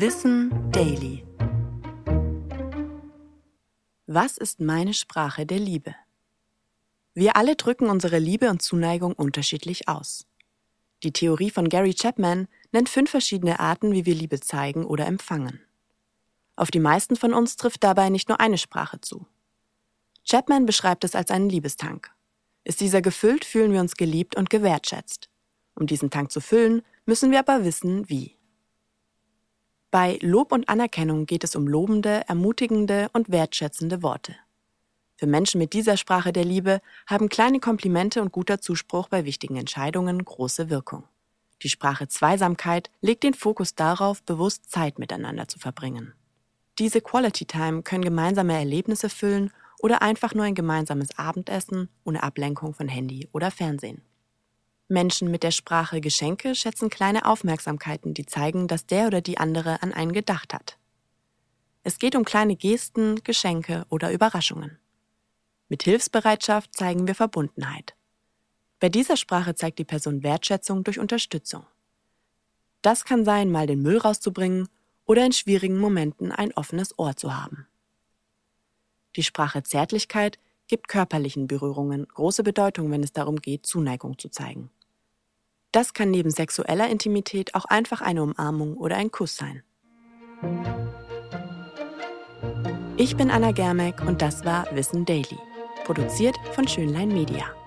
Wissen Daily. Was ist meine Sprache der Liebe? Wir alle drücken unsere Liebe und Zuneigung unterschiedlich aus. Die Theorie von Gary Chapman nennt fünf verschiedene Arten, wie wir Liebe zeigen oder empfangen. Auf die meisten von uns trifft dabei nicht nur eine Sprache zu. Chapman beschreibt es als einen Liebestank. Ist dieser gefüllt, fühlen wir uns geliebt und gewertschätzt. Um diesen Tank zu füllen, müssen wir aber wissen, wie. Bei Lob und Anerkennung geht es um lobende, ermutigende und wertschätzende Worte. Für Menschen mit dieser Sprache der Liebe haben kleine Komplimente und guter Zuspruch bei wichtigen Entscheidungen große Wirkung. Die Sprache Zweisamkeit legt den Fokus darauf, bewusst Zeit miteinander zu verbringen. Diese Quality Time können gemeinsame Erlebnisse füllen oder einfach nur ein gemeinsames Abendessen ohne Ablenkung von Handy oder Fernsehen. Menschen mit der Sprache Geschenke schätzen kleine Aufmerksamkeiten, die zeigen, dass der oder die andere an einen gedacht hat. Es geht um kleine Gesten, Geschenke oder Überraschungen. Mit Hilfsbereitschaft zeigen wir Verbundenheit. Bei dieser Sprache zeigt die Person Wertschätzung durch Unterstützung. Das kann sein, mal den Müll rauszubringen oder in schwierigen Momenten ein offenes Ohr zu haben. Die Sprache Zärtlichkeit gibt körperlichen Berührungen große Bedeutung, wenn es darum geht, Zuneigung zu zeigen. Das kann neben sexueller Intimität auch einfach eine Umarmung oder ein Kuss sein. Ich bin Anna Germeck und das war Wissen Daily, produziert von Schönlein Media.